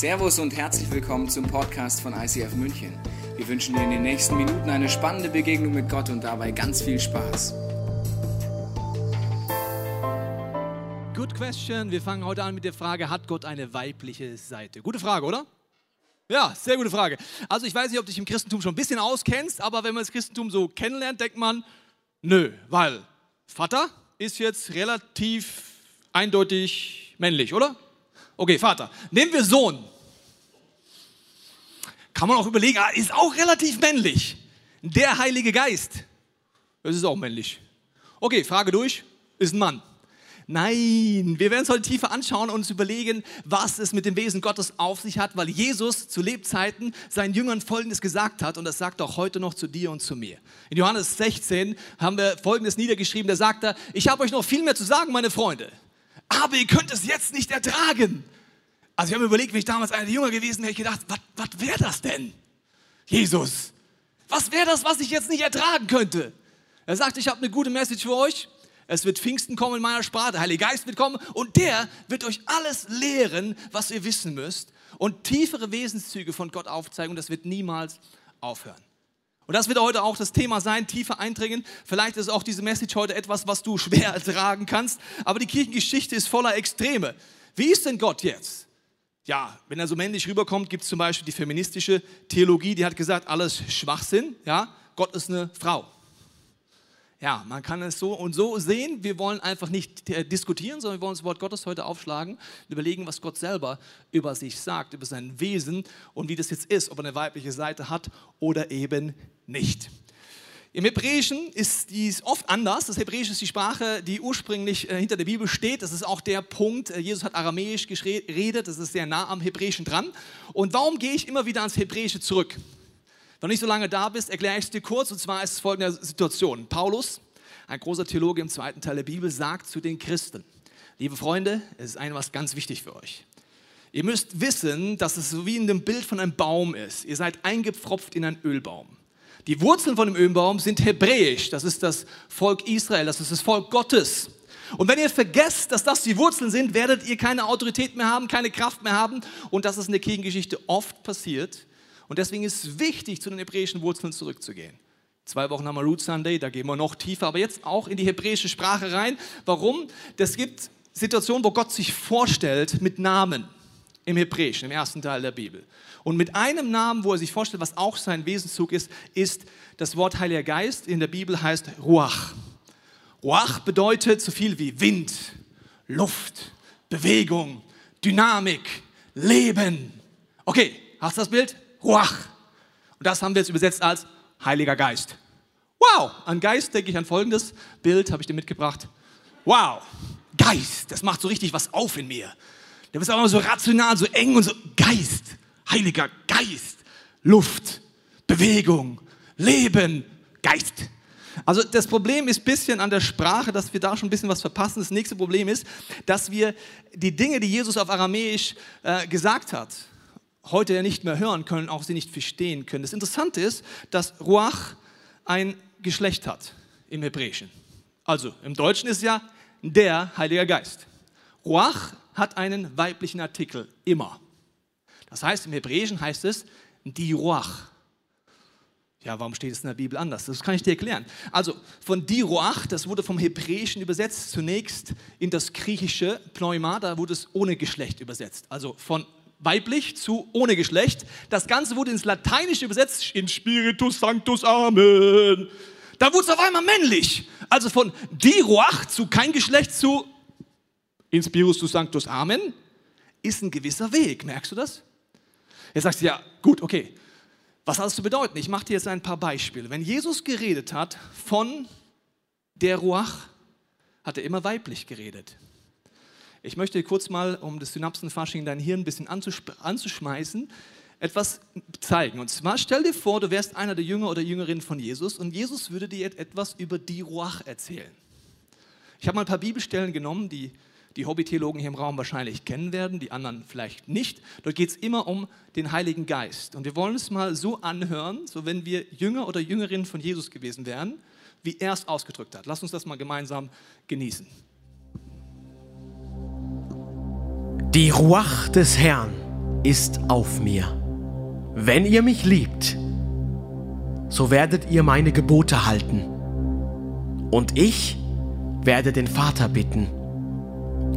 Servus und herzlich willkommen zum Podcast von ICF München. Wir wünschen dir in den nächsten Minuten eine spannende Begegnung mit Gott und dabei ganz viel Spaß. Good question. Wir fangen heute an mit der Frage, hat Gott eine weibliche Seite? Gute Frage, oder? Ja, sehr gute Frage. Also ich weiß nicht, ob du dich im Christentum schon ein bisschen auskennst, aber wenn man das Christentum so kennenlernt, denkt man, nö, weil Vater ist jetzt relativ eindeutig männlich, oder? Okay, Vater. Nehmen wir Sohn. Kann man auch überlegen, ah, ist auch relativ männlich. Der Heilige Geist. Das ist auch männlich. Okay, Frage durch. Ist ein Mann. Nein, wir werden es heute tiefer anschauen und uns überlegen, was es mit dem Wesen Gottes auf sich hat, weil Jesus zu Lebzeiten seinen Jüngern Folgendes gesagt hat und das sagt auch heute noch zu dir und zu mir. In Johannes 16 haben wir Folgendes niedergeschrieben, da sagt er, ich habe euch noch viel mehr zu sagen, meine Freunde aber ihr könnt es jetzt nicht ertragen. Also ich habe überlegt, wenn ich damals einer der Jünger gewesen wäre, ich gedacht, was wäre das denn? Jesus, was wäre das, was ich jetzt nicht ertragen könnte? Er sagt, ich habe eine gute Message für euch. Es wird Pfingsten kommen in meiner Sprache, der Heilige Geist wird kommen und der wird euch alles lehren, was ihr wissen müsst und tiefere Wesenszüge von Gott aufzeigen und das wird niemals aufhören. Und das wird heute auch das Thema sein, tiefer eindringen. Vielleicht ist auch diese Message heute etwas, was du schwer ertragen kannst, aber die Kirchengeschichte ist voller Extreme. Wie ist denn Gott jetzt? Ja, wenn er so männlich rüberkommt, gibt es zum Beispiel die feministische Theologie, die hat gesagt, alles Schwachsinn, ja, Gott ist eine Frau. Ja, man kann es so und so sehen. Wir wollen einfach nicht äh, diskutieren, sondern wir wollen das Wort Gottes heute aufschlagen und überlegen, was Gott selber über sich sagt, über sein Wesen und wie das jetzt ist, ob er eine weibliche Seite hat oder eben nicht. Im Hebräischen ist dies oft anders. Das Hebräische ist die Sprache, die ursprünglich äh, hinter der Bibel steht. Das ist auch der Punkt. Äh, Jesus hat Aramäisch geredet. Das ist sehr nah am Hebräischen dran. Und warum gehe ich immer wieder ans Hebräische zurück? Wenn du nicht so lange da bist, erkläre ich es dir kurz. Und zwar ist es folgende Situation. Paulus, ein großer Theologe im zweiten Teil der Bibel, sagt zu den Christen, liebe Freunde, es ist ein was ganz wichtig für euch. Ihr müsst wissen, dass es so wie in dem Bild von einem Baum ist. Ihr seid eingepfropft in einen Ölbaum. Die Wurzeln von dem Ölbaum sind hebräisch. Das ist das Volk Israel, das ist das Volk Gottes. Und wenn ihr vergesst, dass das die Wurzeln sind, werdet ihr keine Autorität mehr haben, keine Kraft mehr haben. Und das ist in der Kirchengeschichte oft passiert. Und deswegen ist es wichtig, zu den hebräischen Wurzeln zurückzugehen. Zwei Wochen haben wir Root Sunday, da gehen wir noch tiefer, aber jetzt auch in die hebräische Sprache rein. Warum? Es gibt Situationen, wo Gott sich vorstellt mit Namen im Hebräischen, im ersten Teil der Bibel. Und mit einem Namen, wo er sich vorstellt, was auch sein Wesenszug ist, ist das Wort Heiliger Geist. In der Bibel heißt Ruach. Ruach bedeutet so viel wie Wind, Luft, Bewegung, Dynamik, Leben. Okay, hast du das Bild? Ruach. Und das haben wir jetzt übersetzt als Heiliger Geist. Wow, an Geist denke ich an folgendes Bild, habe ich dir mitgebracht. Wow, Geist, das macht so richtig was auf in mir. Der bist auch immer so rational, so eng und so Geist, Heiliger Geist, Luft, Bewegung, Leben, Geist. Also das Problem ist ein bisschen an der Sprache, dass wir da schon ein bisschen was verpassen. Das nächste Problem ist, dass wir die Dinge, die Jesus auf Aramäisch äh, gesagt hat, heute ja nicht mehr hören können, auch sie nicht verstehen können. Das Interessante ist, dass Ruach ein Geschlecht hat im Hebräischen. Also im Deutschen ist ja der Heilige Geist. Ruach hat einen weiblichen Artikel, immer. Das heißt, im Hebräischen heißt es die Ruach. Ja, warum steht es in der Bibel anders? Das kann ich dir erklären. Also von die Ruach, das wurde vom Hebräischen übersetzt zunächst in das griechische Pneuma, da wurde es ohne Geschlecht übersetzt. Also von weiblich zu ohne Geschlecht. Das Ganze wurde ins Lateinische übersetzt, in Spiritus Sanctus Amen. Da wurde es auf einmal männlich. Also von Diroach zu kein Geschlecht zu in Spiritus Sanctus Amen ist ein gewisser Weg. Merkst du das? Jetzt sagst du, ja, gut, okay. Was hat das zu bedeuten? Ich mache dir jetzt ein paar Beispiele. Wenn Jesus geredet hat von der Ruach, hat er immer weiblich geredet. Ich möchte kurz mal, um das Synapsenfasching dein Hirn ein bisschen anzuschmeißen, etwas zeigen. Und zwar stell dir vor, du wärst einer der Jünger oder Jüngerinnen von Jesus und Jesus würde dir etwas über die Ruach erzählen. Ich habe mal ein paar Bibelstellen genommen, die die Hobbytheologen hier im Raum wahrscheinlich kennen werden, die anderen vielleicht nicht. Dort geht es immer um den Heiligen Geist. Und wir wollen es mal so anhören, so wenn wir Jünger oder Jüngerinnen von Jesus gewesen wären, wie er es ausgedrückt hat. Lass uns das mal gemeinsam genießen. Die Ruach des Herrn ist auf mir. Wenn ihr mich liebt, so werdet ihr meine Gebote halten. Und ich werde den Vater bitten.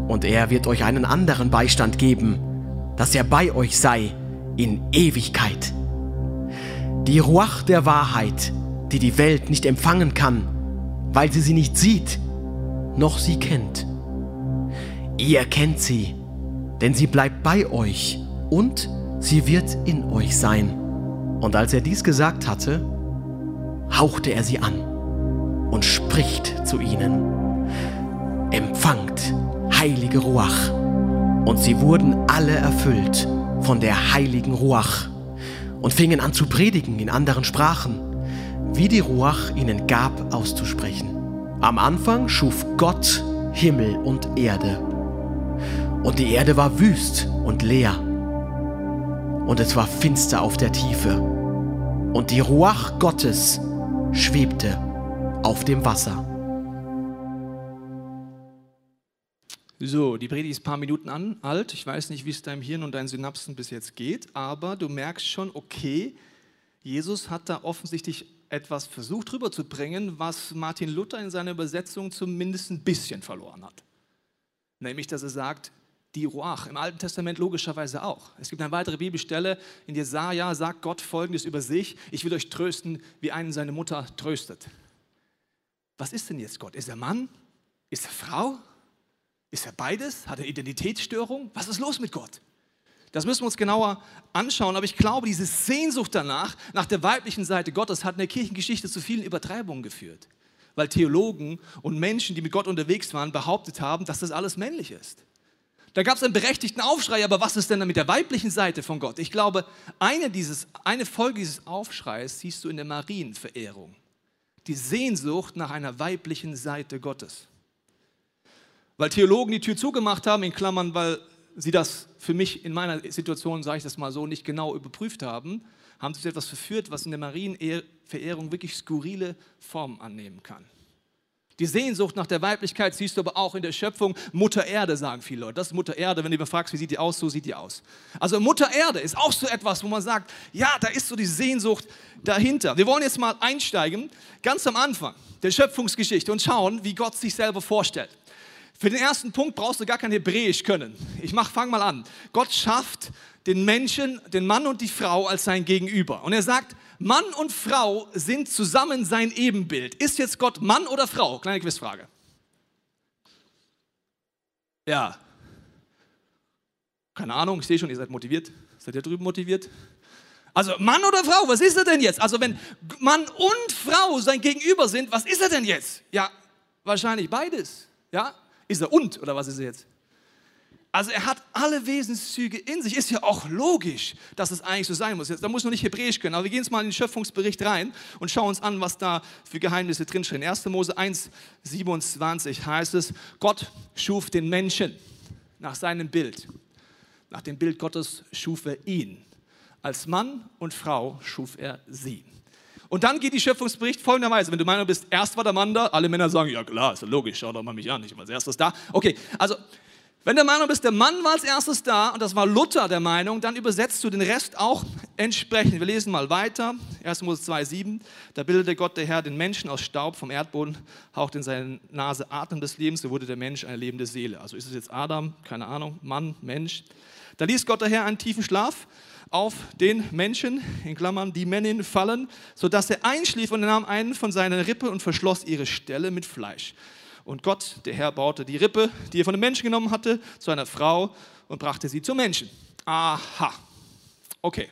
Und er wird euch einen anderen Beistand geben, dass er bei euch sei in Ewigkeit. Die Ruach der Wahrheit, die die Welt nicht empfangen kann, weil sie sie nicht sieht, noch sie kennt. Ihr kennt sie, denn sie bleibt bei euch und sie wird in euch sein. Und als er dies gesagt hatte, hauchte er sie an und spricht zu ihnen, empfangt heilige Ruach. Und sie wurden alle erfüllt von der heiligen Ruach und fingen an zu predigen in anderen Sprachen, wie die Ruach ihnen gab auszusprechen. Am Anfang schuf Gott Himmel und Erde. Und die Erde war wüst und leer. Und es war finster auf der Tiefe. Und die Ruach Gottes schwebte auf dem Wasser. So, die Predigt ist ein paar Minuten an, alt. Ich weiß nicht, wie es deinem Hirn und deinen Synapsen bis jetzt geht, aber du merkst schon, okay, Jesus hat da offensichtlich etwas versucht rüberzubringen, was Martin Luther in seiner Übersetzung zumindest ein bisschen verloren hat. Nämlich, dass er sagt, die Ruach, im Alten Testament logischerweise auch. Es gibt eine weitere Bibelstelle, in Jesaja sagt Gott folgendes über sich: Ich will euch trösten, wie einen seine Mutter tröstet. Was ist denn jetzt Gott? Ist er Mann? Ist er Frau? Ist er beides? Hat er Identitätsstörung? Was ist los mit Gott? Das müssen wir uns genauer anschauen, aber ich glaube, diese Sehnsucht danach, nach der weiblichen Seite Gottes, hat in der Kirchengeschichte zu vielen Übertreibungen geführt. Weil Theologen und Menschen, die mit Gott unterwegs waren, behauptet haben, dass das alles männlich ist. Da gab es einen berechtigten Aufschrei, aber was ist denn mit der weiblichen Seite von Gott? Ich glaube, eine, dieses, eine Folge dieses Aufschreis siehst du in der Marienverehrung. Die Sehnsucht nach einer weiblichen Seite Gottes weil Theologen die Tür zugemacht haben, in Klammern, weil sie das für mich in meiner Situation, sage ich das mal so, nicht genau überprüft haben, haben sie etwas verführt, was in der Marienverehrung wirklich skurrile Formen annehmen kann. Die Sehnsucht nach der Weiblichkeit siehst du aber auch in der Schöpfung. Mutter Erde, sagen viele Leute. Das ist Mutter Erde. Wenn du fragst, wie sieht die aus, so sieht die aus. Also Mutter Erde ist auch so etwas, wo man sagt, ja, da ist so die Sehnsucht dahinter. Wir wollen jetzt mal einsteigen, ganz am Anfang der Schöpfungsgeschichte und schauen, wie Gott sich selber vorstellt. Für den ersten Punkt brauchst du gar kein Hebräisch können. Ich mach, fang mal an. Gott schafft den Menschen, den Mann und die Frau als sein Gegenüber. Und er sagt, Mann und Frau sind zusammen sein Ebenbild. Ist jetzt Gott Mann oder Frau? Kleine Quizfrage. Ja. Keine Ahnung, ich sehe schon, ihr seid motiviert. Seid ihr drüben motiviert? Also Mann oder Frau, was ist er denn jetzt? Also wenn Mann und Frau sein Gegenüber sind, was ist er denn jetzt? Ja, wahrscheinlich beides. Ja, ist er und oder was ist er jetzt? Also er hat alle Wesenszüge in sich. Ist ja auch logisch, dass es eigentlich so sein muss. Jetzt, da muss man nicht Hebräisch können, aber wir gehen jetzt mal in den Schöpfungsbericht rein und schauen uns an, was da für Geheimnisse drinstehen. 1. Mose 1, 27 heißt es, Gott schuf den Menschen nach seinem Bild. Nach dem Bild Gottes schuf er ihn. Als Mann und Frau schuf er sie. Und dann geht die Schöpfungsbericht folgenderweise. Wenn du Meinung bist, erst war der Mann da, alle Männer sagen, ja klar, ist ja logisch, schau doch mal mich an, ich war als erstes da. Okay, also wenn der Meinung bist, der Mann war als erstes da und das war Luther der Meinung, dann übersetzt du den Rest auch entsprechend. Wir lesen mal weiter. 1. Mose 2,7. Da bildete Gott der Herr den Menschen aus Staub vom Erdboden, haucht in seine Nase Atem des Lebens, so wurde der Mensch eine lebende Seele. Also ist es jetzt Adam, keine Ahnung, Mann, Mensch. Da ließ Gott der Herr einen tiefen Schlaf auf den Menschen, in Klammern die Männin, fallen, sodass er einschlief und er nahm einen von seinen Rippen und verschloss ihre Stelle mit Fleisch. Und Gott, der Herr, baute die Rippe, die er von dem Menschen genommen hatte, zu einer Frau und brachte sie zum Menschen. Aha. Okay.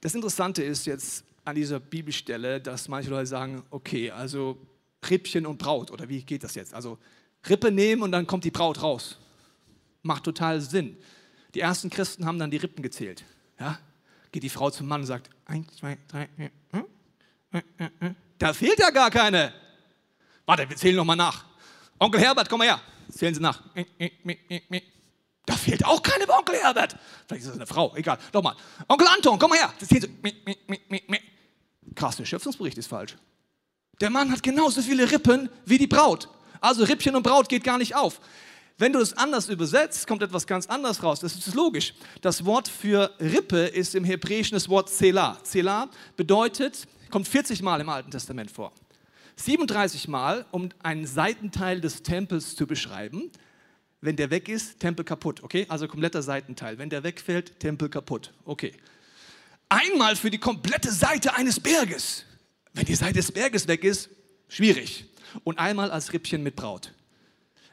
Das Interessante ist jetzt an dieser Bibelstelle, dass manche Leute sagen, okay, also Rippchen und Braut, oder wie geht das jetzt? Also Rippe nehmen und dann kommt die Braut raus. Macht total Sinn. Die ersten Christen haben dann die Rippen gezählt. Ja? Geht die Frau zum Mann und sagt, eins, zwei, drei, hm? Hm, hm, da fehlt ja gar keine. Warte, wir zählen nochmal nach. Onkel Herbert, komm mal her. Zählen Sie nach. Da fehlt auch keine bei Onkel Herbert. Vielleicht ist das eine Frau, egal. Nochmal. Onkel Anton, komm mal her. zählen Sie. Krass, der Schöpfungsbericht ist falsch. Der Mann hat genauso viele Rippen wie die Braut. Also Rippchen und Braut geht gar nicht auf. Wenn du es anders übersetzt, kommt etwas ganz anderes raus. Das ist logisch. Das Wort für Rippe ist im Hebräischen das Wort Zela. Zela bedeutet, kommt 40 Mal im Alten Testament vor. 37 Mal, um einen Seitenteil des Tempels zu beschreiben. Wenn der weg ist, Tempel kaputt. Okay, also kompletter Seitenteil. Wenn der wegfällt, Tempel kaputt. Okay. Einmal für die komplette Seite eines Berges. Wenn die Seite des Berges weg ist, schwierig. Und einmal als Rippchen mit Braut.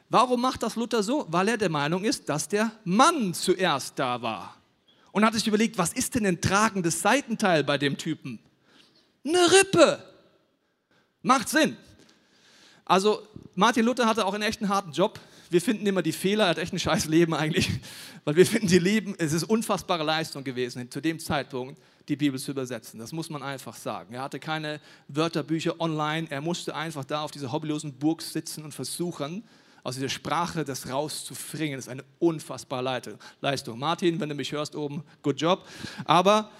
Warum macht das Luther so? Weil er der Meinung ist, dass der Mann zuerst da war. Und hat sich überlegt, was ist denn ein tragendes Seitenteil bei dem Typen? Eine Rippe. Macht Sinn. Also Martin Luther hatte auch einen echten harten Job. Wir finden immer die Fehler, er hat echt ein scheiß Leben eigentlich, weil wir finden die Leben, es ist unfassbare Leistung gewesen, zu dem Zeitpunkt die Bibel zu übersetzen. Das muss man einfach sagen. Er hatte keine Wörterbücher online, er musste einfach da auf dieser hobbylosen Burg sitzen und versuchen, aus dieser Sprache das rauszufringen. Das ist eine unfassbare Leistung. Martin, wenn du mich hörst oben, good job. Aber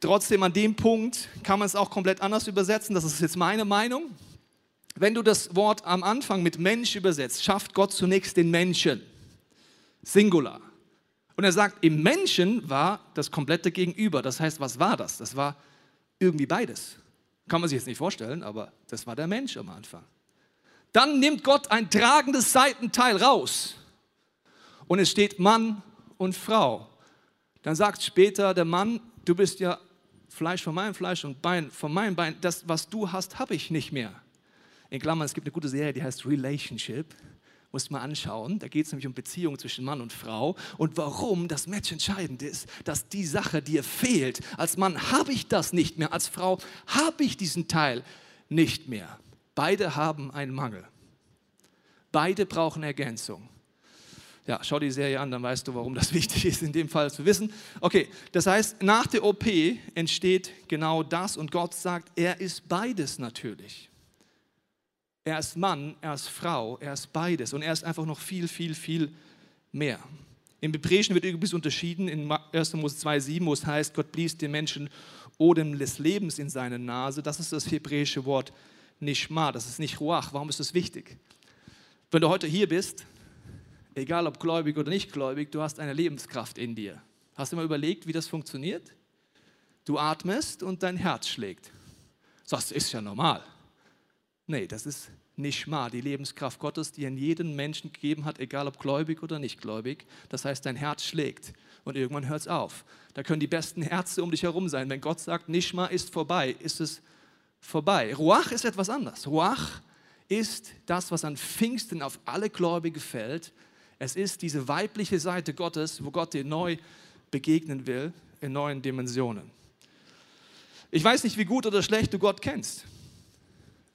trotzdem an dem Punkt kann man es auch komplett anders übersetzen. Das ist jetzt meine Meinung. Wenn du das Wort am Anfang mit Mensch übersetzt, schafft Gott zunächst den Menschen. Singular. Und er sagt, im Menschen war das komplette Gegenüber. Das heißt, was war das? Das war irgendwie beides. Kann man sich jetzt nicht vorstellen, aber das war der Mensch am Anfang. Dann nimmt Gott ein tragendes Seitenteil raus und es steht Mann und Frau. Dann sagt später der Mann, du bist ja Fleisch von meinem Fleisch und Bein von meinem Bein. Das, was du hast, habe ich nicht mehr. In Klammern, es gibt eine gute Serie, die heißt Relationship. Muss man anschauen. Da geht es nämlich um Beziehungen zwischen Mann und Frau und warum das Match entscheidend ist, dass die Sache dir fehlt. Als Mann habe ich das nicht mehr, als Frau habe ich diesen Teil nicht mehr. Beide haben einen Mangel. Beide brauchen Ergänzung. Ja, schau die Serie an, dann weißt du, warum das wichtig ist, in dem Fall zu wissen. Okay, das heißt, nach der OP entsteht genau das und Gott sagt, er ist beides natürlich. Er ist Mann, er ist Frau, er ist beides und er ist einfach noch viel, viel, viel mehr. Im Hebräischen wird übrigens unterschieden in 1. Mose 2,7, wo es heißt, Gott blies den Menschen Odem des Lebens in seine Nase. Das ist das hebräische Wort Nishma, das ist nicht Ruach. Warum ist das wichtig? Wenn du heute hier bist, egal ob gläubig oder nicht gläubig, du hast eine Lebenskraft in dir. Hast du mal überlegt, wie das funktioniert? Du atmest und dein Herz schlägt. Das ist ja normal. Nee, das ist Nishma, die Lebenskraft Gottes, die in jeden Menschen gegeben hat, egal ob gläubig oder nicht gläubig. Das heißt, dein Herz schlägt und irgendwann hört es auf. Da können die besten Herzen um dich herum sein. Wenn Gott sagt, Nishma ist vorbei, ist es vorbei. Ruach ist etwas anderes. Ruach ist das, was an Pfingsten auf alle Gläubige fällt. Es ist diese weibliche Seite Gottes, wo Gott dir neu begegnen will in neuen Dimensionen. Ich weiß nicht, wie gut oder schlecht du Gott kennst,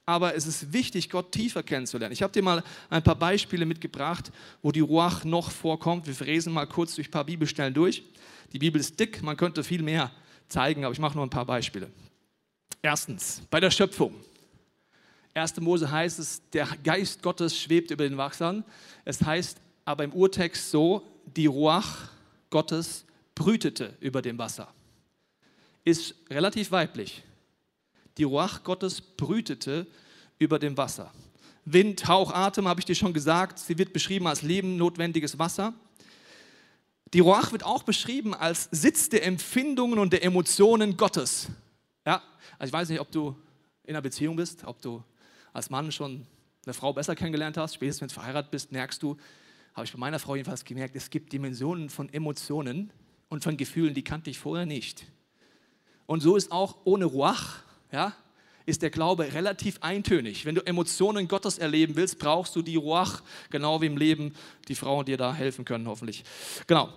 aber es ist wichtig, Gott tiefer kennenzulernen. Ich habe dir mal ein paar Beispiele mitgebracht, wo die Ruach noch vorkommt. Wir verresen mal kurz durch ein paar Bibelstellen durch. Die Bibel ist dick, man könnte viel mehr zeigen, aber ich mache nur ein paar Beispiele. Erstens, bei der Schöpfung. 1. Mose heißt es, der Geist Gottes schwebt über den Wassern. Es heißt aber im Urtext so, die Ruach Gottes brütete über dem Wasser. Ist relativ weiblich. Die Ruach Gottes brütete über dem Wasser. Wind, Hauch, Atem, habe ich dir schon gesagt, sie wird beschrieben als lebennotwendiges Wasser. Die Ruach wird auch beschrieben als Sitz der Empfindungen und der Emotionen Gottes. Ja, also ich weiß nicht, ob du in einer Beziehung bist, ob du als Mann schon eine Frau besser kennengelernt hast, spätestens wenn du verheiratet bist, merkst du, habe ich bei meiner Frau jedenfalls gemerkt, es gibt Dimensionen von Emotionen und von Gefühlen, die kannte ich vorher nicht. Und so ist auch ohne Ruach, ja, ist der Glaube relativ eintönig. Wenn du Emotionen Gottes erleben willst, brauchst du die Ruach, genau wie im Leben die Frauen dir da helfen können, hoffentlich. Genau.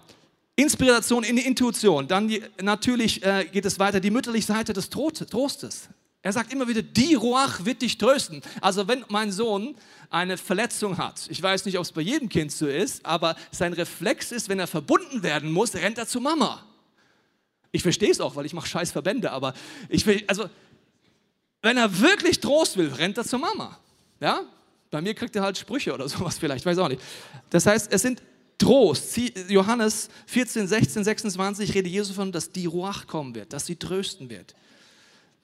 Inspiration in die Intuition. Dann die, natürlich äh, geht es weiter, die mütterliche Seite des Trostes. Er sagt immer wieder, die Ruach wird dich trösten. Also wenn mein Sohn eine Verletzung hat, ich weiß nicht, ob es bei jedem Kind so ist, aber sein Reflex ist, wenn er verbunden werden muss, rennt er zu Mama. Ich verstehe es auch, weil ich mache scheiß Verbände, aber ich will, also wenn er wirklich Trost will, rennt er zu Mama. Ja? Bei mir kriegt er halt Sprüche oder sowas vielleicht, weiß auch nicht. Das heißt, es sind Trost. Johannes 14, 16, 26 redet Jesus von, dass die Ruach kommen wird, dass sie trösten wird.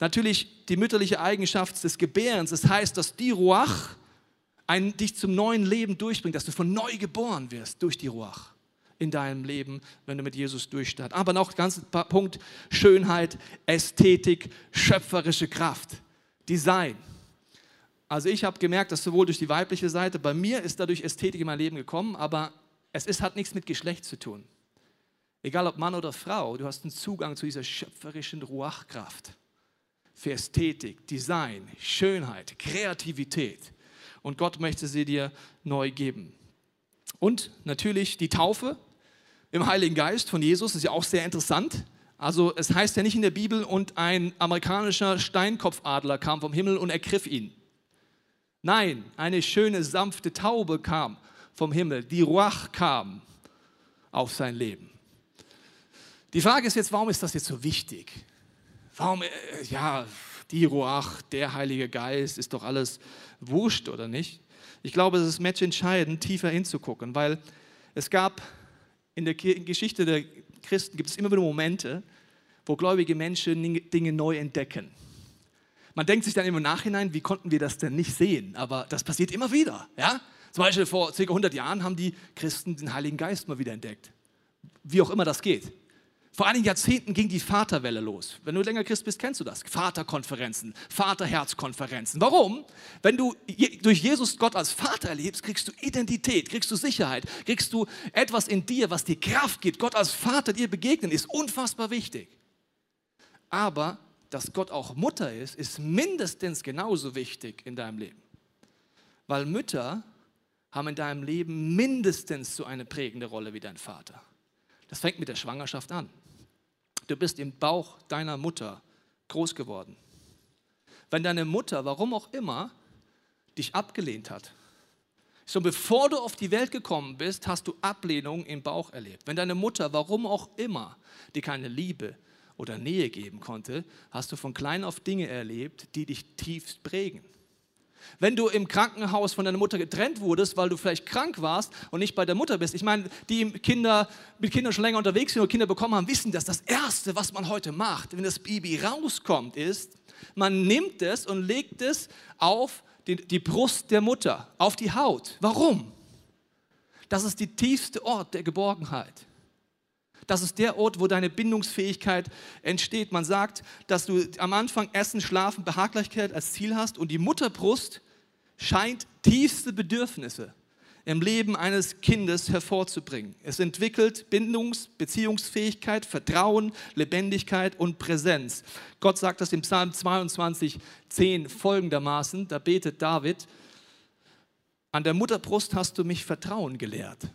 Natürlich die mütterliche Eigenschaft des Gebärens. Das heißt, dass die Ruach ein, dich zum neuen Leben durchbringt, dass du von neu geboren wirst durch die Ruach in deinem Leben, wenn du mit Jesus durchstartest. Aber noch ganz Punkt Schönheit, Ästhetik, schöpferische Kraft, Design. Also ich habe gemerkt, dass sowohl durch die weibliche Seite, bei mir ist dadurch Ästhetik in mein Leben gekommen, aber es ist, hat nichts mit Geschlecht zu tun. Egal ob Mann oder Frau, du hast einen Zugang zu dieser schöpferischen Ruachkraft für Ästhetik, Design, Schönheit, Kreativität. Und Gott möchte sie dir neu geben. Und natürlich die Taufe im Heiligen Geist von Jesus ist ja auch sehr interessant. Also es heißt ja nicht in der Bibel, und ein amerikanischer Steinkopfadler kam vom Himmel und ergriff ihn. Nein, eine schöne, sanfte Taube kam vom Himmel. Die Ruach kam auf sein Leben. Die Frage ist jetzt, warum ist das jetzt so wichtig? Warum, äh, ja, die Ruach, der Heilige Geist, ist doch alles wurscht oder nicht? Ich glaube, es ist Match entscheidend, tiefer hinzugucken, weil es gab in der Geschichte der Christen gibt es immer wieder Momente, wo gläubige Menschen Dinge neu entdecken. Man denkt sich dann im Nachhinein, wie konnten wir das denn nicht sehen? Aber das passiert immer wieder. Ja? Zum Beispiel vor ca. 100 Jahren haben die Christen den Heiligen Geist mal wieder entdeckt. Wie auch immer das geht. Vor einigen Jahrzehnten ging die Vaterwelle los. Wenn du länger Christ bist, kennst du das. Vaterkonferenzen, Vaterherzkonferenzen. Warum? Wenn du durch Jesus Gott als Vater erlebst, kriegst du Identität, kriegst du Sicherheit, kriegst du etwas in dir, was dir Kraft gibt. Gott als Vater dir begegnen ist unfassbar wichtig. Aber dass Gott auch Mutter ist, ist mindestens genauso wichtig in deinem Leben. Weil Mütter haben in deinem Leben mindestens so eine prägende Rolle wie dein Vater. Das fängt mit der Schwangerschaft an. Du bist im Bauch deiner Mutter groß geworden. Wenn deine Mutter, warum auch immer, dich abgelehnt hat, schon bevor du auf die Welt gekommen bist, hast du Ablehnung im Bauch erlebt. Wenn deine Mutter, warum auch immer, dir keine Liebe oder Nähe geben konnte, hast du von klein auf Dinge erlebt, die dich tiefst prägen. Wenn du im Krankenhaus von deiner Mutter getrennt wurdest, weil du vielleicht krank warst und nicht bei der Mutter bist. Ich meine, die Kinder, mit Kindern schon länger unterwegs sind und Kinder bekommen haben, wissen dass das Erste, was man heute macht, wenn das Baby rauskommt, ist, man nimmt es und legt es auf die, die Brust der Mutter, auf die Haut. Warum? Das ist die tiefste Ort der Geborgenheit. Das ist der Ort, wo deine Bindungsfähigkeit entsteht. Man sagt, dass du am Anfang Essen, Schlafen, Behaglichkeit als Ziel hast und die Mutterbrust scheint tiefste Bedürfnisse im Leben eines Kindes hervorzubringen. Es entwickelt Bindungs-, Beziehungsfähigkeit, Vertrauen, Lebendigkeit und Präsenz. Gott sagt das im Psalm 22, 10 folgendermaßen, da betet David, an der Mutterbrust hast du mich Vertrauen gelehrt.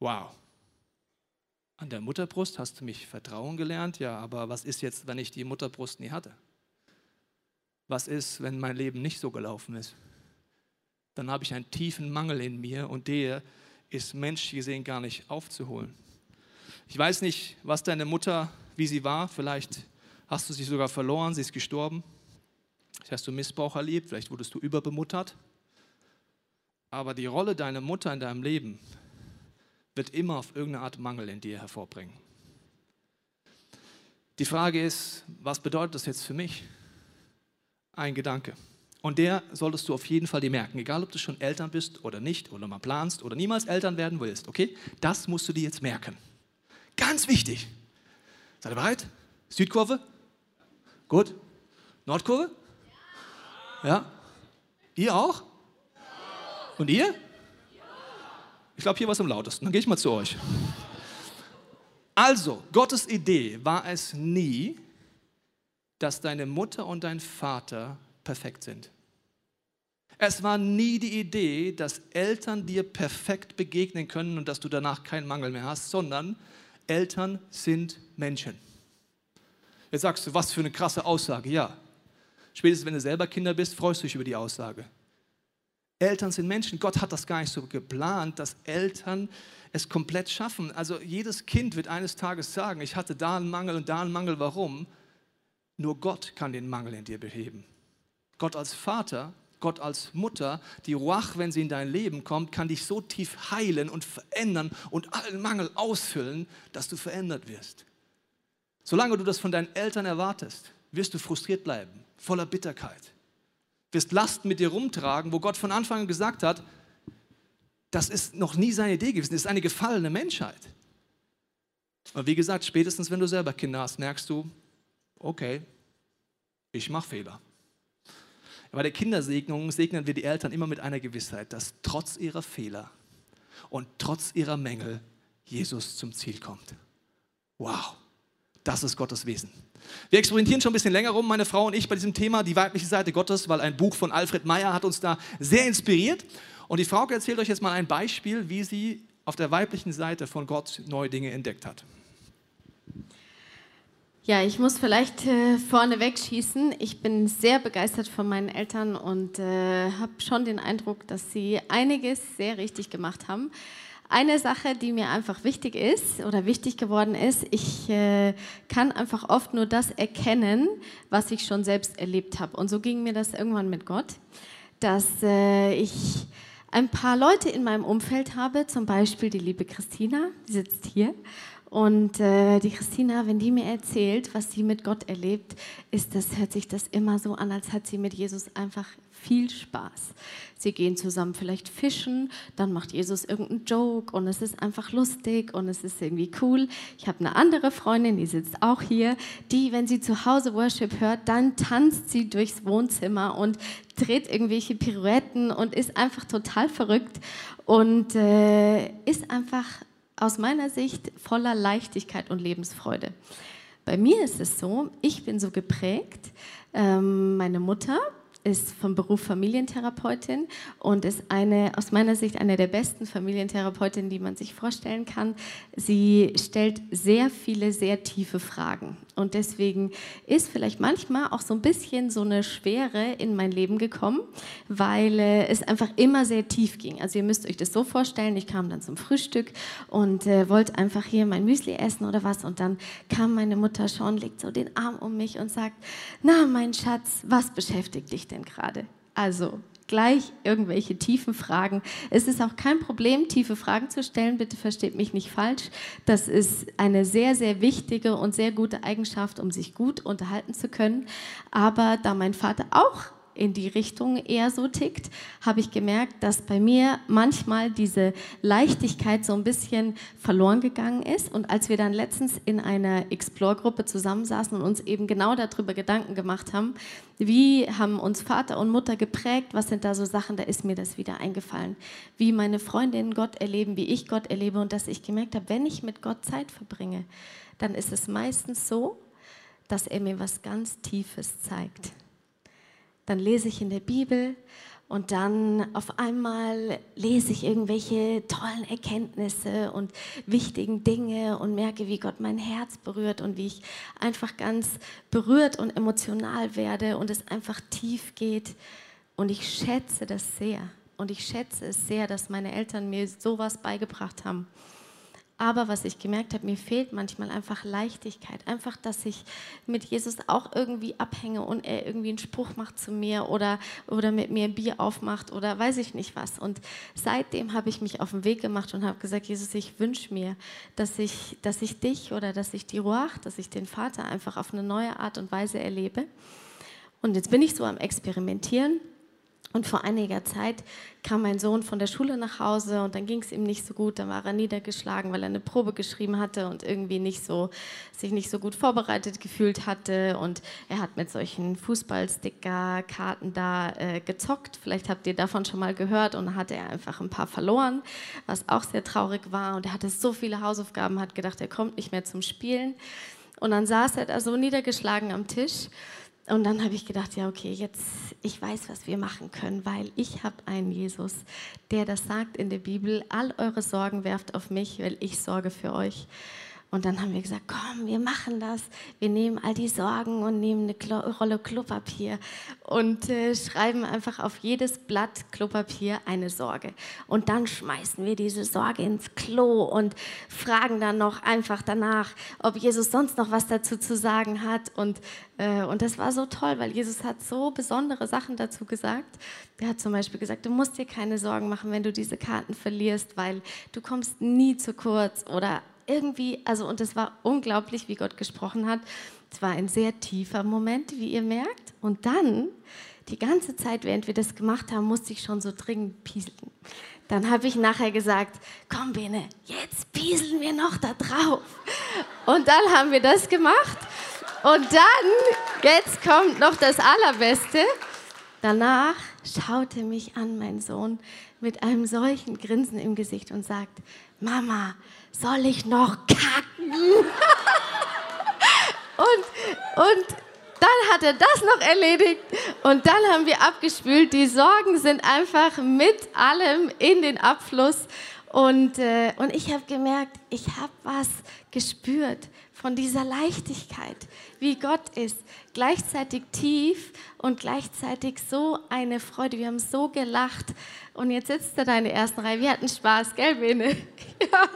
Wow. An der Mutterbrust hast du mich Vertrauen gelernt, ja, aber was ist jetzt, wenn ich die Mutterbrust nie hatte? Was ist, wenn mein Leben nicht so gelaufen ist? Dann habe ich einen tiefen Mangel in mir und der ist menschlich gesehen gar nicht aufzuholen. Ich weiß nicht, was deine Mutter, wie sie war, vielleicht hast du sie sogar verloren, sie ist gestorben. Vielleicht hast du Missbrauch erlebt, vielleicht wurdest du überbemuttert. Aber die Rolle deiner Mutter in deinem Leben wird immer auf irgendeine Art Mangel in dir hervorbringen. Die Frage ist, was bedeutet das jetzt für mich? Ein Gedanke. Und der solltest du auf jeden Fall dir merken, egal ob du schon Eltern bist oder nicht, oder mal planst oder niemals Eltern werden willst, okay? Das musst du dir jetzt merken. Ganz wichtig. Seid ihr bereit? Südkurve? Gut. Nordkurve? Ja? Ihr auch? Und ihr? Ich glaube, hier war es am lautesten. Dann gehe ich mal zu euch. Also, Gottes Idee war es nie, dass deine Mutter und dein Vater perfekt sind. Es war nie die Idee, dass Eltern dir perfekt begegnen können und dass du danach keinen Mangel mehr hast, sondern Eltern sind Menschen. Jetzt sagst du, was für eine krasse Aussage. Ja, spätestens wenn du selber Kinder bist, freust du dich über die Aussage. Eltern sind Menschen. Gott hat das gar nicht so geplant, dass Eltern es komplett schaffen. Also jedes Kind wird eines Tages sagen, ich hatte da einen Mangel und da einen Mangel. Warum? Nur Gott kann den Mangel in dir beheben. Gott als Vater, Gott als Mutter, die Ruach, wenn sie in dein Leben kommt, kann dich so tief heilen und verändern und allen Mangel ausfüllen, dass du verändert wirst. Solange du das von deinen Eltern erwartest, wirst du frustriert bleiben, voller Bitterkeit wirst Last mit dir rumtragen, wo Gott von Anfang an gesagt hat, das ist noch nie seine Idee gewesen, das ist eine gefallene Menschheit. Und wie gesagt, spätestens wenn du selber Kinder hast, merkst du, okay, ich mache Fehler. Bei der Kindersegnung segnen wir die Eltern immer mit einer Gewissheit, dass trotz ihrer Fehler und trotz ihrer Mängel Jesus zum Ziel kommt. Wow, das ist Gottes Wesen. Wir experimentieren schon ein bisschen länger rum, meine Frau und ich, bei diesem Thema, die weibliche Seite Gottes, weil ein Buch von Alfred Meyer hat uns da sehr inspiriert. Und die Frau erzählt euch jetzt mal ein Beispiel, wie sie auf der weiblichen Seite von Gott neue Dinge entdeckt hat. Ja, ich muss vielleicht äh, vorneweg schießen. Ich bin sehr begeistert von meinen Eltern und äh, habe schon den Eindruck, dass sie einiges sehr richtig gemacht haben. Eine Sache, die mir einfach wichtig ist oder wichtig geworden ist, ich äh, kann einfach oft nur das erkennen, was ich schon selbst erlebt habe. Und so ging mir das irgendwann mit Gott, dass äh, ich ein paar Leute in meinem Umfeld habe, zum Beispiel die liebe Christina, die sitzt hier. Und äh, die Christina, wenn die mir erzählt, was sie mit Gott erlebt, ist das, hört sich das immer so an, als hat sie mit Jesus einfach viel Spaß. Sie gehen zusammen vielleicht fischen, dann macht Jesus irgendeinen Joke und es ist einfach lustig und es ist irgendwie cool. Ich habe eine andere Freundin, die sitzt auch hier, die, wenn sie zu Hause Worship hört, dann tanzt sie durchs Wohnzimmer und dreht irgendwelche Pirouetten und ist einfach total verrückt und äh, ist einfach aus meiner Sicht voller Leichtigkeit und Lebensfreude. Bei mir ist es so, ich bin so geprägt, ähm, meine Mutter ist vom Beruf Familientherapeutin und ist eine, aus meiner Sicht eine der besten Familientherapeutinnen, die man sich vorstellen kann. Sie stellt sehr viele, sehr tiefe Fragen. Und deswegen ist vielleicht manchmal auch so ein bisschen so eine Schwere in mein Leben gekommen, weil äh, es einfach immer sehr tief ging. Also ihr müsst euch das so vorstellen, ich kam dann zum Frühstück und äh, wollte einfach hier mein Müsli essen oder was und dann kam meine Mutter schon, legt so den Arm um mich und sagt, na mein Schatz, was beschäftigt dich denn gerade? Also gleich irgendwelche tiefen Fragen. Es ist auch kein Problem, tiefe Fragen zu stellen. Bitte versteht mich nicht falsch. Das ist eine sehr, sehr wichtige und sehr gute Eigenschaft, um sich gut unterhalten zu können. Aber da mein Vater auch in die Richtung eher so tickt, habe ich gemerkt, dass bei mir manchmal diese Leichtigkeit so ein bisschen verloren gegangen ist. Und als wir dann letztens in einer Explore-Gruppe zusammensaßen und uns eben genau darüber Gedanken gemacht haben, wie haben uns Vater und Mutter geprägt, was sind da so Sachen, da ist mir das wieder eingefallen. Wie meine Freundinnen Gott erleben, wie ich Gott erlebe und dass ich gemerkt habe, wenn ich mit Gott Zeit verbringe, dann ist es meistens so, dass er mir was ganz Tiefes zeigt dann lese ich in der Bibel und dann auf einmal lese ich irgendwelche tollen Erkenntnisse und wichtigen Dinge und merke, wie Gott mein Herz berührt und wie ich einfach ganz berührt und emotional werde und es einfach tief geht. Und ich schätze das sehr. Und ich schätze es sehr, dass meine Eltern mir sowas beigebracht haben. Aber was ich gemerkt habe, mir fehlt manchmal einfach Leichtigkeit. Einfach, dass ich mit Jesus auch irgendwie abhänge und er irgendwie einen Spruch macht zu mir oder, oder mit mir ein Bier aufmacht oder weiß ich nicht was. Und seitdem habe ich mich auf den Weg gemacht und habe gesagt, Jesus, ich wünsche mir, dass ich, dass ich dich oder dass ich die Ruach, dass ich den Vater einfach auf eine neue Art und Weise erlebe. Und jetzt bin ich so am Experimentieren und vor einiger Zeit kam mein Sohn von der Schule nach Hause und dann ging es ihm nicht so gut. Dann war er niedergeschlagen, weil er eine Probe geschrieben hatte und irgendwie nicht so, sich nicht so gut vorbereitet gefühlt hatte. Und er hat mit solchen Fußballsticker-Karten da äh, gezockt. Vielleicht habt ihr davon schon mal gehört. Und dann hatte er einfach ein paar verloren, was auch sehr traurig war. Und er hatte so viele Hausaufgaben, hat gedacht, er kommt nicht mehr zum Spielen. Und dann saß er da so niedergeschlagen am Tisch. Und dann habe ich gedacht, ja, okay, jetzt, ich weiß, was wir machen können, weil ich habe einen Jesus, der das sagt in der Bibel, all eure Sorgen werft auf mich, weil ich sorge für euch. Und dann haben wir gesagt, komm, wir machen das. Wir nehmen all die Sorgen und nehmen eine Klo Rolle Klopapier und äh, schreiben einfach auf jedes Blatt Klopapier eine Sorge. Und dann schmeißen wir diese Sorge ins Klo und fragen dann noch einfach danach, ob Jesus sonst noch was dazu zu sagen hat. Und, äh, und das war so toll, weil Jesus hat so besondere Sachen dazu gesagt. Er hat zum Beispiel gesagt, du musst dir keine Sorgen machen, wenn du diese Karten verlierst, weil du kommst nie zu kurz oder irgendwie, also und es war unglaublich, wie Gott gesprochen hat. Es war ein sehr tiefer Moment, wie ihr merkt. Und dann die ganze Zeit, während wir das gemacht haben, musste ich schon so dringend pieseln. Dann habe ich nachher gesagt, komm Bene, jetzt pieseln wir noch da drauf. Und dann haben wir das gemacht. Und dann, jetzt kommt noch das Allerbeste. Danach schaute mich an mein Sohn mit einem solchen Grinsen im Gesicht und sagt, Mama, soll ich noch kacken? und, und dann hat er das noch erledigt und dann haben wir abgespült. Die Sorgen sind einfach mit allem in den Abfluss. Und, äh, und ich habe gemerkt, ich habe was gespürt von dieser Leichtigkeit, wie Gott ist. Gleichzeitig tief und gleichzeitig so eine Freude. Wir haben so gelacht. Und jetzt sitzt er da in der ersten Reihe. Wir hatten Spaß, gell, Bene? ja.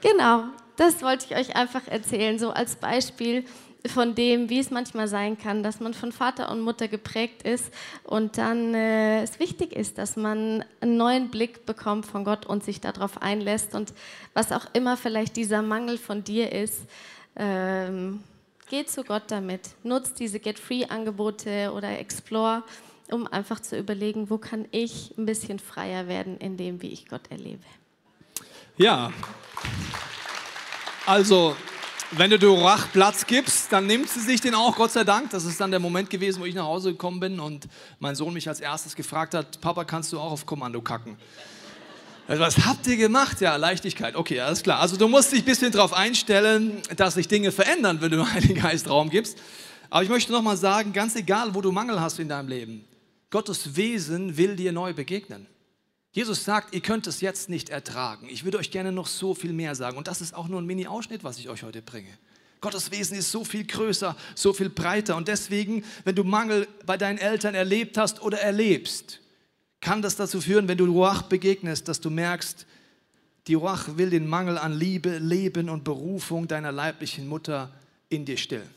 Genau, das wollte ich euch einfach erzählen, so als Beispiel von dem, wie es manchmal sein kann, dass man von Vater und Mutter geprägt ist und dann äh, es wichtig ist, dass man einen neuen Blick bekommt von Gott und sich darauf einlässt und was auch immer vielleicht dieser Mangel von dir ist, ähm, geh zu Gott damit, nutzt diese Get Free Angebote oder Explore, um einfach zu überlegen, wo kann ich ein bisschen freier werden in dem, wie ich Gott erlebe. Ja, also wenn du Dorach Platz gibst, dann nimmt sie sich den auch, Gott sei Dank. Das ist dann der Moment gewesen, wo ich nach Hause gekommen bin und mein Sohn mich als erstes gefragt hat, Papa, kannst du auch auf Kommando kacken? Also, was habt ihr gemacht? Ja, Leichtigkeit. Okay, alles klar. Also du musst dich ein bisschen darauf einstellen, dass sich Dinge verändern, wenn du dem Heiligen Geist Raum gibst. Aber ich möchte nochmal sagen, ganz egal, wo du Mangel hast in deinem Leben, Gottes Wesen will dir neu begegnen. Jesus sagt, ihr könnt es jetzt nicht ertragen. Ich würde euch gerne noch so viel mehr sagen. Und das ist auch nur ein Mini-Ausschnitt, was ich euch heute bringe. Gottes Wesen ist so viel größer, so viel breiter. Und deswegen, wenn du Mangel bei deinen Eltern erlebt hast oder erlebst, kann das dazu führen, wenn du Ruach begegnest, dass du merkst, die Ruach will den Mangel an Liebe, Leben und Berufung deiner leiblichen Mutter in dir stillen.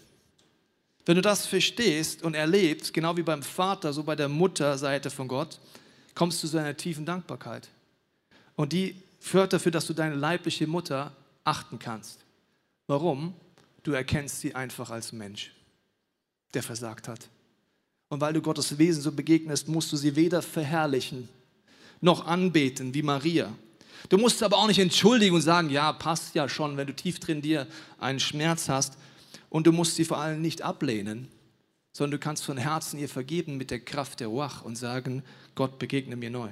Wenn du das verstehst und erlebst, genau wie beim Vater, so bei der Mutterseite von Gott, kommst du zu einer tiefen Dankbarkeit. Und die führt dafür, dass du deine leibliche Mutter achten kannst. Warum? Du erkennst sie einfach als Mensch, der versagt hat. Und weil du Gottes Wesen so begegnest, musst du sie weder verherrlichen noch anbeten wie Maria. Du musst aber auch nicht entschuldigen und sagen, ja, passt ja schon, wenn du tief drin dir einen Schmerz hast. Und du musst sie vor allem nicht ablehnen, sondern du kannst von Herzen ihr vergeben mit der Kraft der Wach und sagen, Gott begegne mir neu.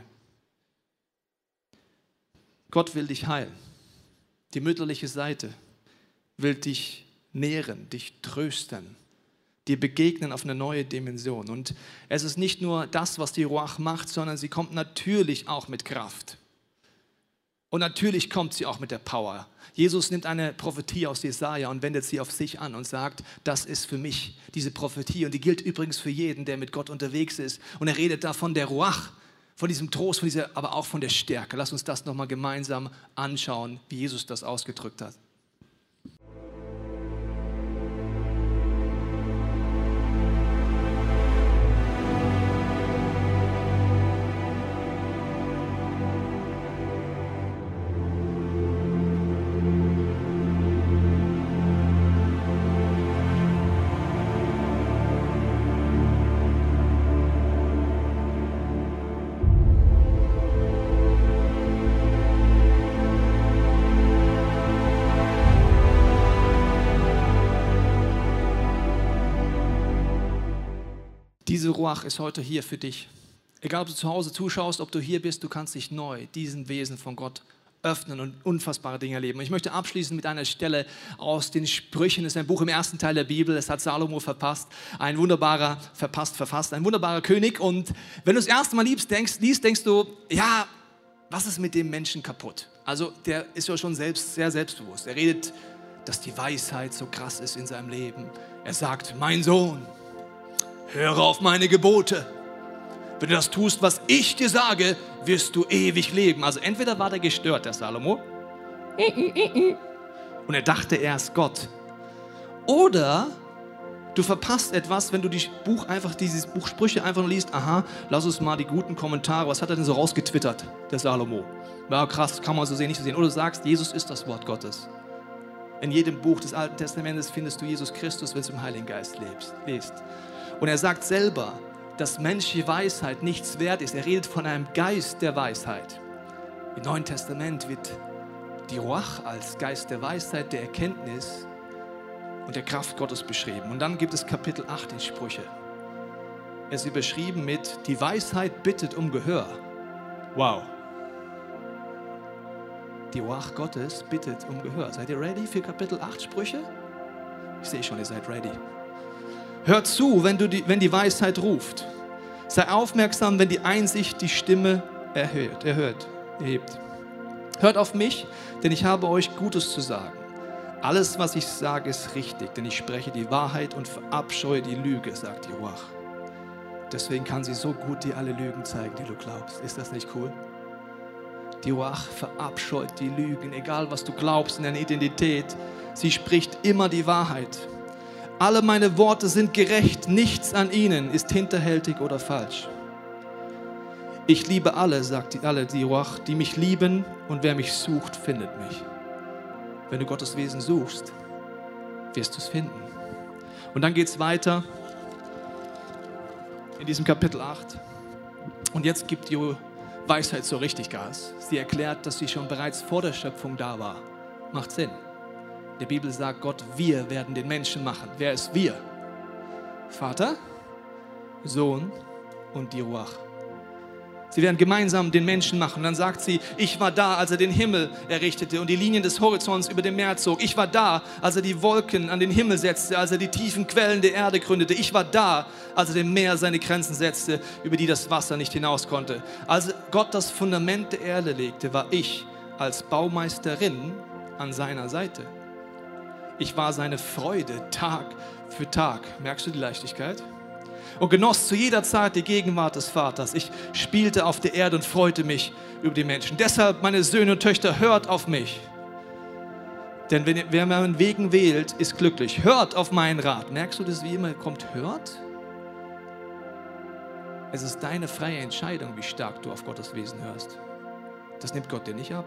Gott will dich heilen. Die mütterliche Seite will dich nähren, dich trösten, dir begegnen auf eine neue Dimension. Und es ist nicht nur das, was die Ruach macht, sondern sie kommt natürlich auch mit Kraft. Und natürlich kommt sie auch mit der Power. Jesus nimmt eine Prophetie aus Jesaja und wendet sie auf sich an und sagt, das ist für mich diese Prophetie. Und die gilt übrigens für jeden, der mit Gott unterwegs ist. Und er redet davon der Ruach, von diesem Trost, von dieser, aber auch von der Stärke. Lass uns das nochmal gemeinsam anschauen, wie Jesus das ausgedrückt hat. Ruach ist heute hier für dich. Egal, ob du zu Hause zuschaust, ob du hier bist, du kannst dich neu diesem Wesen von Gott öffnen und unfassbare Dinge erleben. ich möchte abschließen mit einer Stelle aus den Sprüchen. Das ist ein Buch im ersten Teil der Bibel. Das hat Salomo verpasst. Ein wunderbarer, verpasst, verfasst, ein wunderbarer König. Und wenn du das erste Mal liebst, denkst, liest, denkst du, ja, was ist mit dem Menschen kaputt? Also der ist ja schon selbst, sehr selbstbewusst. Er redet, dass die Weisheit so krass ist in seinem Leben. Er sagt, mein Sohn, höre auf meine Gebote. Wenn du das tust, was ich dir sage, wirst du ewig leben. Also entweder war der gestört, der Salomo, und er dachte, er ist Gott. Oder du verpasst etwas, wenn du das Buch einfach, dieses Buch Sprüche einfach nur liest, aha, lass uns mal die guten Kommentare, was hat er denn so rausgetwittert, der Salomo? War krass, kann man so sehen, nicht so sehen. Oder du sagst, Jesus ist das Wort Gottes. In jedem Buch des Alten Testamentes findest du Jesus Christus, wenn du im Heiligen Geist lebst, liest. Und er sagt selber, dass menschliche Weisheit nichts wert ist. Er redet von einem Geist der Weisheit. Im Neuen Testament wird die Ruach als Geist der Weisheit, der Erkenntnis und der Kraft Gottes beschrieben. Und dann gibt es Kapitel 8 in Sprüche. Es ist überschrieben mit, die Weisheit bittet um Gehör. Wow. Die Ruach Gottes bittet um Gehör. Seid ihr ready für Kapitel 8 Sprüche? Ich sehe schon, ihr seid ready. Hört zu, wenn, du die, wenn die Weisheit ruft. Sei aufmerksam, wenn die Einsicht die Stimme erhört, erhört, erhebt. Hört auf mich, denn ich habe euch Gutes zu sagen. Alles, was ich sage, ist richtig, denn ich spreche die Wahrheit und verabscheue die Lüge, sagt Ruach. Deswegen kann sie so gut dir alle Lügen zeigen, die du glaubst. Ist das nicht cool? Die Ruach verabscheut die Lügen, egal was du glaubst in deiner Identität. Sie spricht immer die Wahrheit. Alle meine Worte sind gerecht, nichts an ihnen ist hinterhältig oder falsch. Ich liebe alle, sagt die, alle die Ruach, die mich lieben und wer mich sucht, findet mich. Wenn du Gottes Wesen suchst, wirst du es finden. Und dann geht es weiter in diesem Kapitel 8. Und jetzt gibt die Weisheit so richtig Gas. Sie erklärt, dass sie schon bereits vor der Schöpfung da war. Macht Sinn. Die Bibel sagt Gott, wir werden den Menschen machen. Wer ist wir? Vater, Sohn und die Ruach. Sie werden gemeinsam den Menschen machen. dann sagt sie, ich war da, als er den Himmel errichtete und die Linien des Horizonts über dem Meer zog. Ich war da, als er die Wolken an den Himmel setzte, als er die tiefen Quellen der Erde gründete. Ich war da, als er dem Meer seine Grenzen setzte, über die das Wasser nicht hinaus konnte. Als Gott das Fundament der Erde legte, war ich als Baumeisterin an seiner Seite. Ich war seine Freude Tag für Tag. Merkst du die Leichtigkeit? Und genoss zu jeder Zeit die Gegenwart des Vaters. Ich spielte auf der Erde und freute mich über die Menschen. Deshalb, meine Söhne und Töchter, hört auf mich. Denn wenn, wer meinen Wegen wählt, ist glücklich. Hört auf meinen Rat. Merkst du das, wie immer kommt? Hört? Es ist deine freie Entscheidung, wie stark du auf Gottes Wesen hörst. Das nimmt Gott dir nicht ab.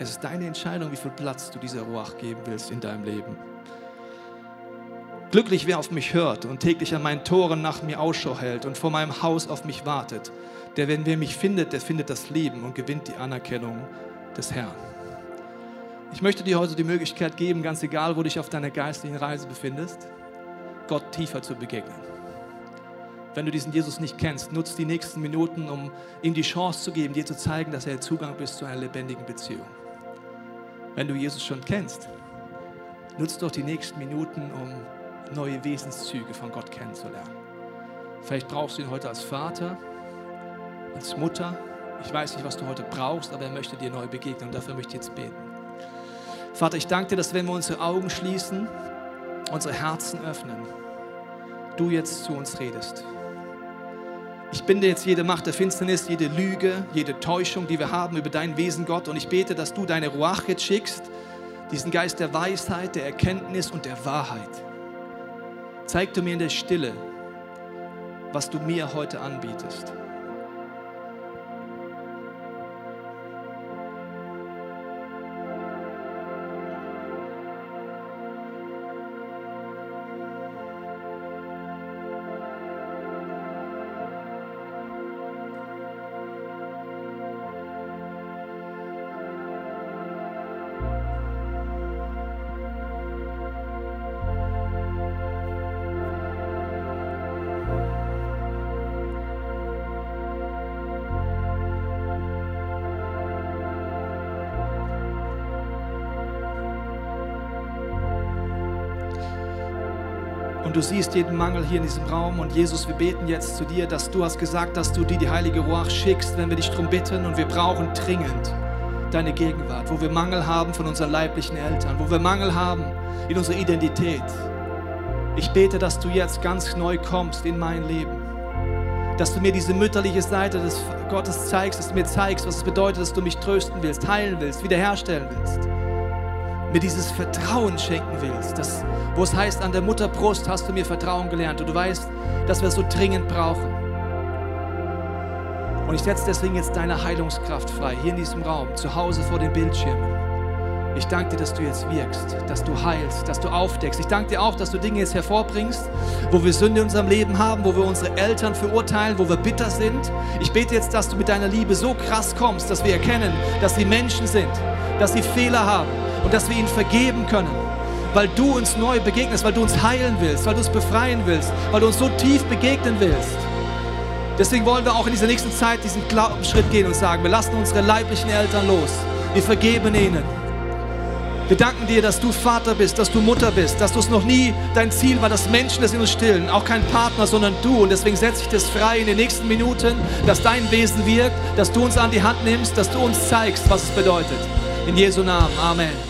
Es ist deine Entscheidung, wie viel Platz du dieser Ruach geben willst in deinem Leben. Glücklich, wer auf mich hört und täglich an meinen Toren nach mir Ausschau hält und vor meinem Haus auf mich wartet. Der, wenn wer mich findet, der findet das Leben und gewinnt die Anerkennung des Herrn. Ich möchte dir heute die Möglichkeit geben, ganz egal, wo du dich auf deiner geistlichen Reise befindest, Gott tiefer zu begegnen. Wenn du diesen Jesus nicht kennst, nutzt die nächsten Minuten, um ihm die Chance zu geben, dir zu zeigen, dass er Zugang bist zu einer lebendigen Beziehung. Wenn du Jesus schon kennst, nutzt doch die nächsten Minuten, um neue Wesenszüge von Gott kennenzulernen. Vielleicht brauchst du ihn heute als Vater, als Mutter. Ich weiß nicht, was du heute brauchst, aber er möchte dir neu begegnen und dafür möchte ich jetzt beten. Vater, ich danke dir, dass wenn wir unsere Augen schließen, unsere Herzen öffnen, du jetzt zu uns redest. Ich binde jetzt jede Macht der Finsternis, jede Lüge, jede Täuschung, die wir haben über dein Wesen, Gott. Und ich bete, dass du deine Ruach jetzt schickst, diesen Geist der Weisheit, der Erkenntnis und der Wahrheit. Zeig du mir in der Stille, was du mir heute anbietest. Und du siehst jeden Mangel hier in diesem Raum. Und Jesus, wir beten jetzt zu dir, dass du hast gesagt, dass du dir die heilige Ruach schickst, wenn wir dich darum bitten. Und wir brauchen dringend deine Gegenwart, wo wir Mangel haben von unseren leiblichen Eltern, wo wir Mangel haben in unserer Identität. Ich bete, dass du jetzt ganz neu kommst in mein Leben. Dass du mir diese mütterliche Seite des Gottes zeigst, dass du mir zeigst, was es bedeutet, dass du mich trösten willst, heilen willst, wiederherstellen willst mir dieses Vertrauen schenken willst. Das, wo es heißt, an der Mutterbrust hast du mir Vertrauen gelernt und du weißt, dass wir es so dringend brauchen. Und ich setze deswegen jetzt deine Heilungskraft frei, hier in diesem Raum, zu Hause vor den Bildschirmen. Ich danke dir, dass du jetzt wirkst, dass du heilst, dass du aufdeckst. Ich danke dir auch, dass du Dinge jetzt hervorbringst, wo wir Sünde in unserem Leben haben, wo wir unsere Eltern verurteilen, wo wir bitter sind. Ich bete jetzt, dass du mit deiner Liebe so krass kommst, dass wir erkennen, dass sie Menschen sind, dass sie Fehler haben und dass wir ihnen vergeben können weil du uns neu begegnest, weil du uns heilen willst, weil du uns befreien willst, weil du uns so tief begegnen willst. Deswegen wollen wir auch in dieser nächsten Zeit diesen Glaubensschritt gehen und sagen, wir lassen unsere leiblichen Eltern los. Wir vergeben ihnen. Wir danken dir, dass du Vater bist, dass du Mutter bist, dass du es noch nie dein Ziel war, dass Menschen das in uns stillen, auch kein Partner, sondern du. Und deswegen setze ich das frei in den nächsten Minuten, dass dein Wesen wirkt, dass du uns an die Hand nimmst, dass du uns zeigst, was es bedeutet. In Jesu Namen. Amen.